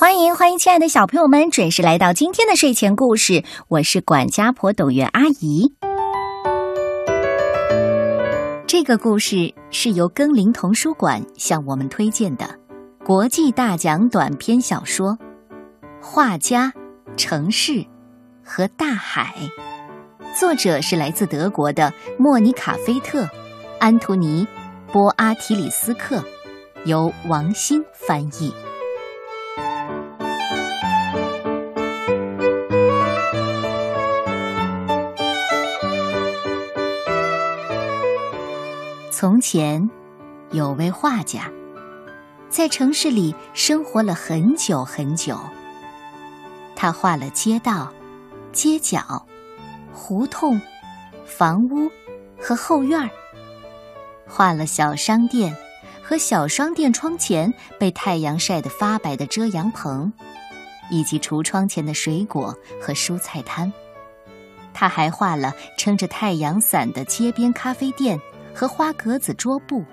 欢迎欢迎，亲爱的小朋友们，准时来到今天的睡前故事。我是管家婆董月阿姨。这个故事是由耕林童书馆向我们推荐的国际大奖短篇小说《画家、城市和大海》，作者是来自德国的莫妮卡·菲特、安图尼·波阿提里斯克，由王鑫翻译。从前，有位画家，在城市里生活了很久很久。他画了街道、街角、胡同、房屋和后院儿，画了小商店和小商店窗前被太阳晒得发白的遮阳棚，以及橱窗前的水果和蔬菜摊。他还画了撑着太阳伞的街边咖啡店。和花格子桌布，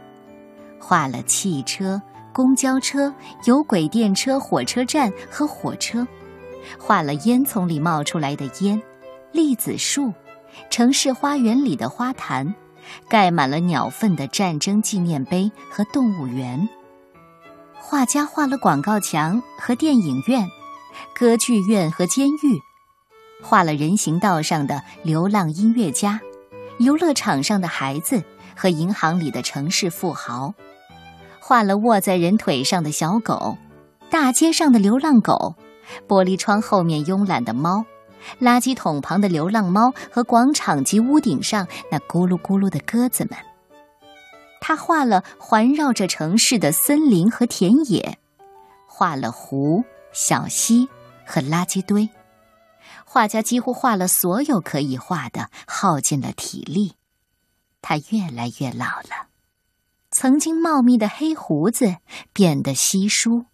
画了汽车、公交车、有轨电车、火车站和火车，画了烟囱里冒出来的烟、栗子树、城市花园里的花坛、盖满了鸟粪的战争纪念碑和动物园。画家画了广告墙和电影院、歌剧院和监狱，画了人行道上的流浪音乐家、游乐场上的孩子。和银行里的城市富豪，画了卧在人腿上的小狗，大街上的流浪狗，玻璃窗后面慵懒的猫，垃圾桶旁的流浪猫和广场及屋顶上那咕噜咕噜的鸽子们。他画了环绕着城市的森林和田野，画了湖、小溪和垃圾堆。画家几乎画了所有可以画的，耗尽了体力。他越来越老了，曾经茂密的黑胡子变得稀疏，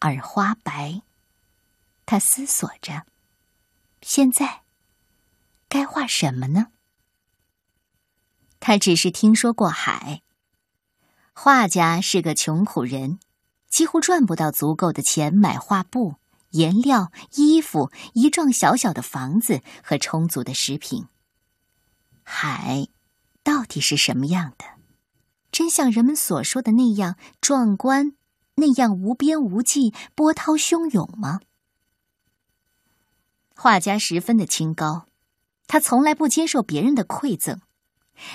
而花白。他思索着，现在该画什么呢？他只是听说过海。画家是个穷苦人，几乎赚不到足够的钱买画布、颜料、衣服、一幢小小的房子和充足的食品。海。到底是什么样的？真像人们所说的那样壮观，那样无边无际、波涛汹涌吗？画家十分的清高，他从来不接受别人的馈赠，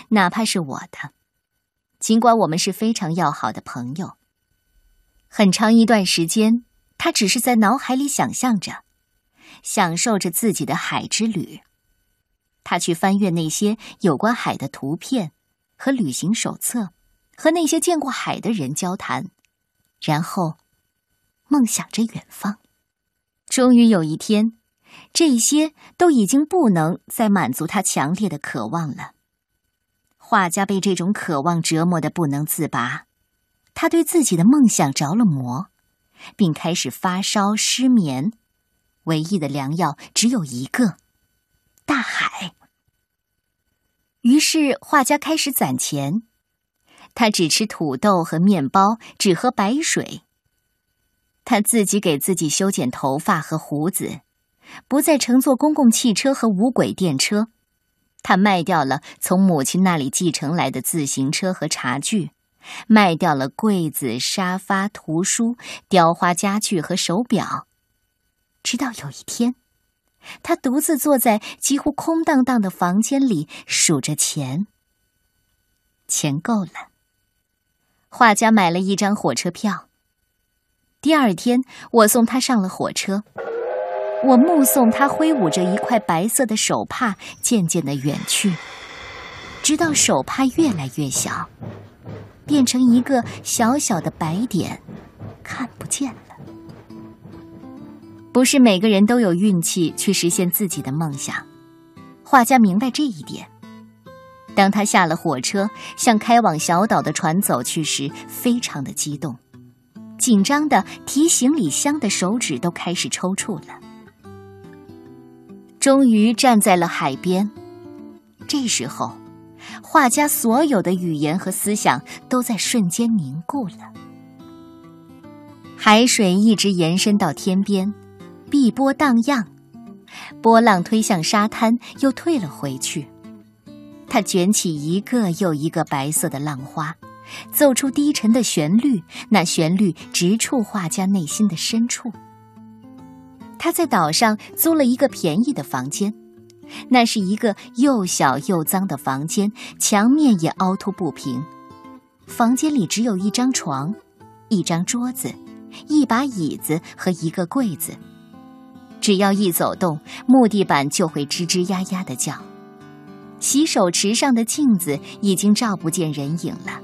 哪怕是我的，尽管我们是非常要好的朋友。很长一段时间，他只是在脑海里想象着，享受着自己的海之旅。他去翻阅那些有关海的图片和旅行手册，和那些见过海的人交谈，然后梦想着远方。终于有一天，这些都已经不能再满足他强烈的渴望了。画家被这种渴望折磨的不能自拔，他对自己的梦想着了魔，并开始发烧失眠。唯一的良药只有一个。大海。于是画家开始攒钱，他只吃土豆和面包，只喝白水。他自己给自己修剪头发和胡子，不再乘坐公共汽车和无轨电车。他卖掉了从母亲那里继承来的自行车和茶具，卖掉了柜子、沙发、图书、雕花家具和手表，直到有一天。他独自坐在几乎空荡荡的房间里，数着钱。钱够了。画家买了一张火车票。第二天，我送他上了火车。我目送他挥舞着一块白色的手帕，渐渐的远去，直到手帕越来越小，变成一个小小的白点，看不见了。不是每个人都有运气去实现自己的梦想，画家明白这一点。当他下了火车，向开往小岛的船走去时，非常的激动，紧张的提行李箱的手指都开始抽搐了。终于站在了海边，这时候，画家所有的语言和思想都在瞬间凝固了。海水一直延伸到天边，碧波荡漾，波浪推向沙滩，又退了回去。它卷起一个又一个白色的浪花，奏出低沉的旋律，那旋律直触画家内心的深处。他在岛上租了一个便宜的房间，那是一个又小又脏的房间，墙面也凹凸不平。房间里只有一张床，一张桌子，一把椅子和一个柜子。只要一走动，木地板就会吱吱呀呀的叫。洗手池上的镜子已经照不见人影了，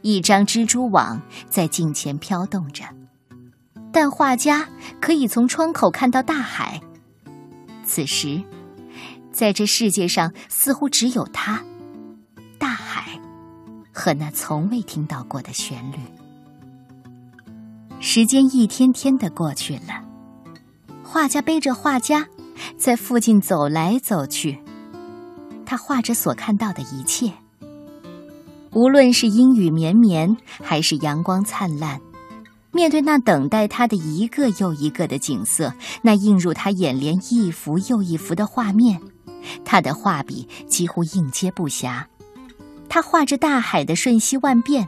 一张蜘蛛网在镜前飘动着，但画家可以从窗口看到大海。此时，在这世界上似乎只有他，大海，和那从未听到过的旋律。时间一天天的过去了，画家背着画家，在附近走来走去。他画着所看到的一切，无论是阴雨绵绵，还是阳光灿烂。面对那等待他的一个又一个的景色，那映入他眼帘一幅又一幅的画面，他的画笔几乎应接不暇。他画着大海的瞬息万变，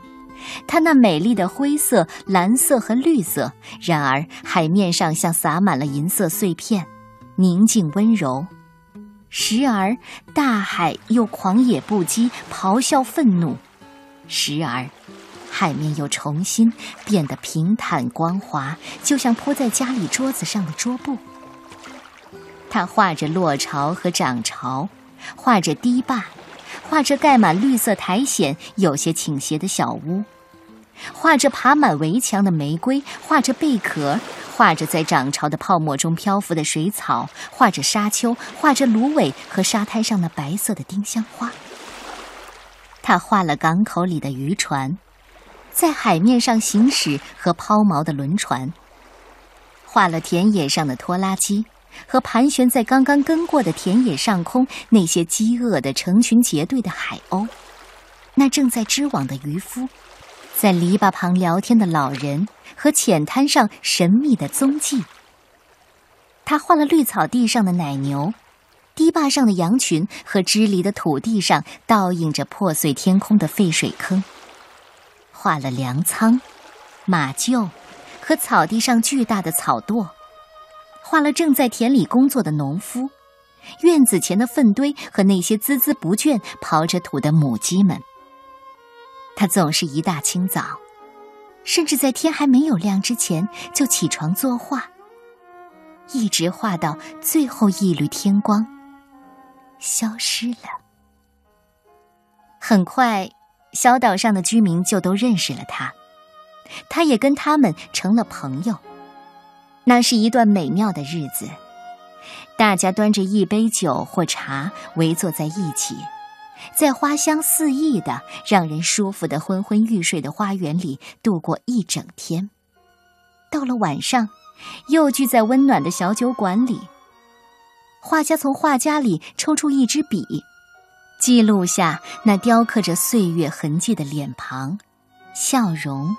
他那美丽的灰色、蓝色和绿色。然而海面上像洒满了银色碎片，宁静温柔。时而，大海又狂野不羁，咆哮愤怒；时而，海面又重新变得平坦光滑，就像铺在家里桌子上的桌布。他画着落潮和涨潮，画着堤坝，画着盖满绿色苔藓、有些倾斜的小屋，画着爬满围墙的玫瑰，画着贝壳。画着在涨潮的泡沫中漂浮的水草，画着沙丘，画着芦苇和沙滩上那白色的丁香花。他画了港口里的渔船，在海面上行驶和抛锚的轮船，画了田野上的拖拉机和盘旋在刚刚耕过的田野上空那些饥饿的成群结队的海鸥，那正在织网的渔夫。在篱笆旁聊天的老人和浅滩上神秘的踪迹。他画了绿草地上的奶牛，堤坝上的羊群和支离的土地上倒映着破碎天空的废水坑。画了粮仓、马厩和草地上巨大的草垛。画了正在田里工作的农夫，院子前的粪堆和那些孜孜不倦刨着土的母鸡们。他总是一大清早，甚至在天还没有亮之前就起床作画，一直画到最后一缕天光消失了。很快，小岛上的居民就都认识了他，他也跟他们成了朋友。那是一段美妙的日子，大家端着一杯酒或茶，围坐在一起。在花香四溢的、让人舒服的昏昏欲睡的花园里度过一整天，到了晚上，又聚在温暖的小酒馆里。画家从画家里抽出一支笔，记录下那雕刻着岁月痕迹的脸庞、笑容、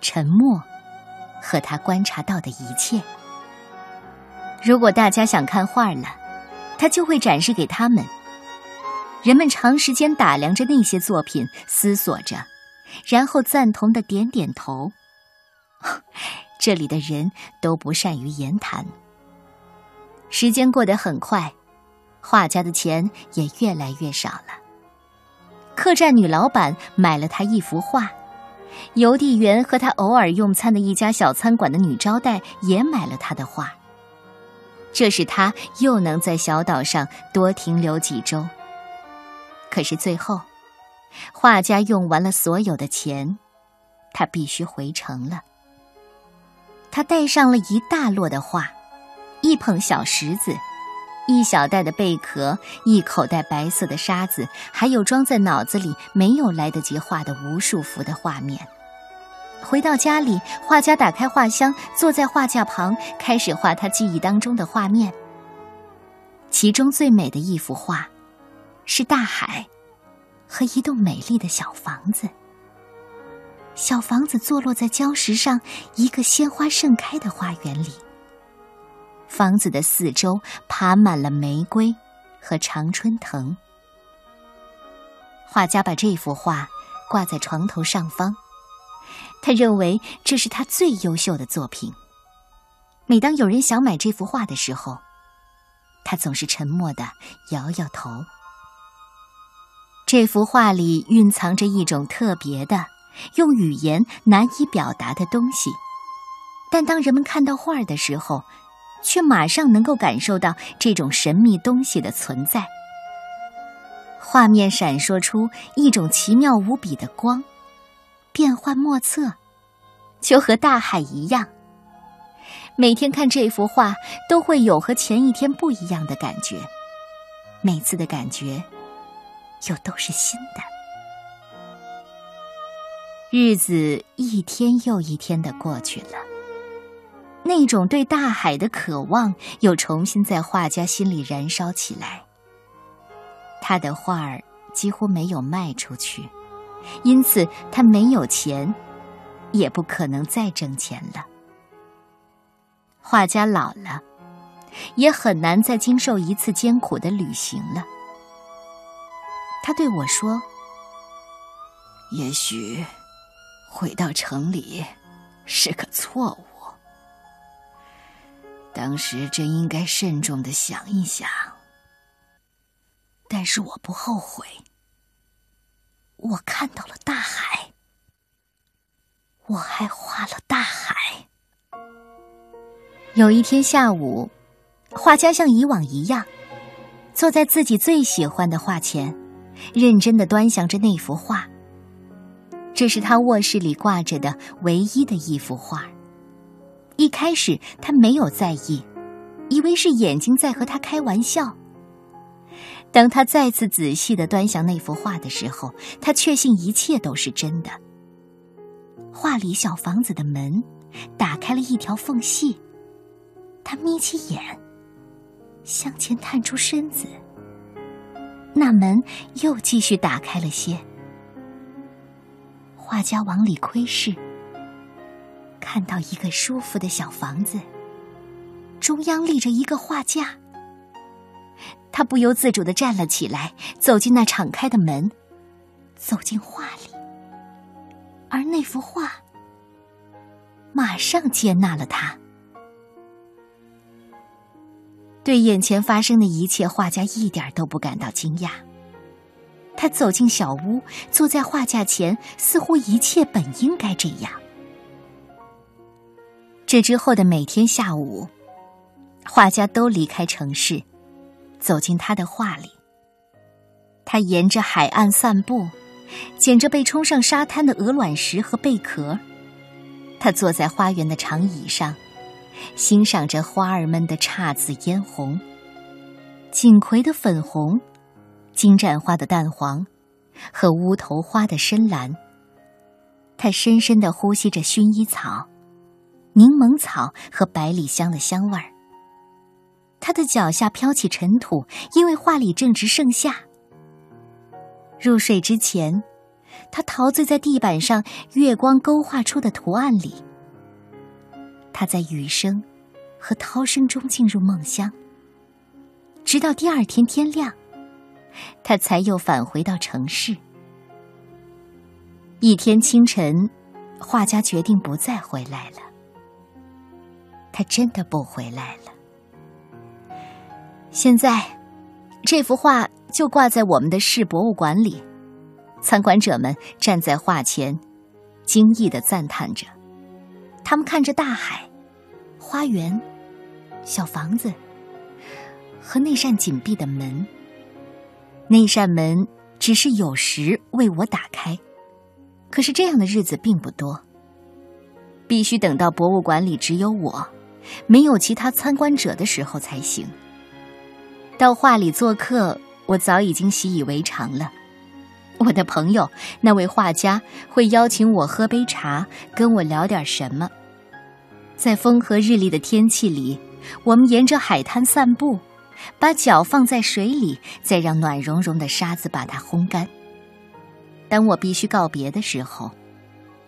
沉默和他观察到的一切。如果大家想看画了，他就会展示给他们。人们长时间打量着那些作品，思索着，然后赞同的点点头。这里的人都不善于言谈。时间过得很快，画家的钱也越来越少了。客栈女老板买了他一幅画，邮递员和他偶尔用餐的一家小餐馆的女招待也买了他的画。这使他又能在小岛上多停留几周。可是最后，画家用完了所有的钱，他必须回城了。他带上了一大摞的画，一捧小石子，一小袋的贝壳，一口袋白色的沙子，还有装在脑子里没有来得及画的无数幅的画面。回到家里，画家打开画箱，坐在画架旁，开始画他记忆当中的画面。其中最美的一幅画。是大海，和一栋美丽的小房子。小房子坐落在礁石上一个鲜花盛开的花园里。房子的四周爬满了玫瑰和常春藤。画家把这幅画挂在床头上方，他认为这是他最优秀的作品。每当有人想买这幅画的时候，他总是沉默的摇摇头。这幅画里蕴藏着一种特别的、用语言难以表达的东西，但当人们看到画的时候，却马上能够感受到这种神秘东西的存在。画面闪烁出一种奇妙无比的光，变幻莫测，就和大海一样。每天看这幅画，都会有和前一天不一样的感觉，每次的感觉。又都是新的，日子一天又一天的过去了。那种对大海的渴望又重新在画家心里燃烧起来。他的画儿几乎没有卖出去，因此他没有钱，也不可能再挣钱了。画家老了，也很难再经受一次艰苦的旅行了。他对我说：“也许回到城里是个错误。当时真应该慎重的想一想。但是我不后悔。我看到了大海，我还画了大海。有一天下午，画家像以往一样，坐在自己最喜欢的画前。”认真的端详着那幅画。这是他卧室里挂着的唯一的一幅画。一开始他没有在意，以为是眼睛在和他开玩笑。当他再次仔细的端详那幅画的时候，他确信一切都是真的。画里小房子的门打开了一条缝隙，他眯起眼，向前探出身子。那门又继续打开了些，画家往里窥视，看到一个舒服的小房子，中央立着一个画架。他不由自主的站了起来，走进那敞开的门，走进画里，而那幅画马上接纳了他。对眼前发生的一切，画家一点都不感到惊讶。他走进小屋，坐在画架前，似乎一切本应该这样。这之后的每天下午，画家都离开城市，走进他的画里。他沿着海岸散步，捡着被冲上沙滩的鹅卵石和贝壳。他坐在花园的长椅上。欣赏着花儿们的姹紫嫣红，锦葵的粉红，金盏花的淡黄，和乌头花的深蓝。他深深的呼吸着薰衣草、柠檬草和百里香的香味儿。他的脚下飘起尘土，因为画里正值盛夏。入睡之前，他陶醉在地板上月光勾画出的图案里。他在雨声和涛声中进入梦乡，直到第二天天亮，他才又返回到城市。一天清晨，画家决定不再回来了。他真的不回来了。现在，这幅画就挂在我们的市博物馆里，参观者们站在画前，惊异的赞叹着，他们看着大海。花园、小房子和那扇紧闭的门。那扇门只是有时为我打开，可是这样的日子并不多。必须等到博物馆里只有我，没有其他参观者的时候才行。到画里做客，我早已经习以为常了。我的朋友那位画家会邀请我喝杯茶，跟我聊点什么。在风和日丽的天气里，我们沿着海滩散步，把脚放在水里，再让暖融融的沙子把它烘干。当我必须告别的时候，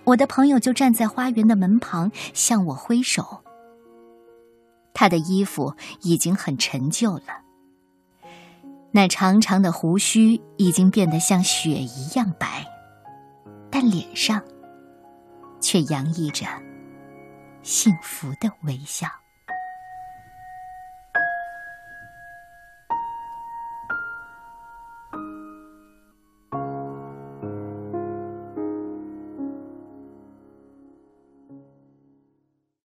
我的朋友就站在花园的门旁向我挥手。他的衣服已经很陈旧了，那长长的胡须已经变得像雪一样白，但脸上却洋溢着幸福的微笑。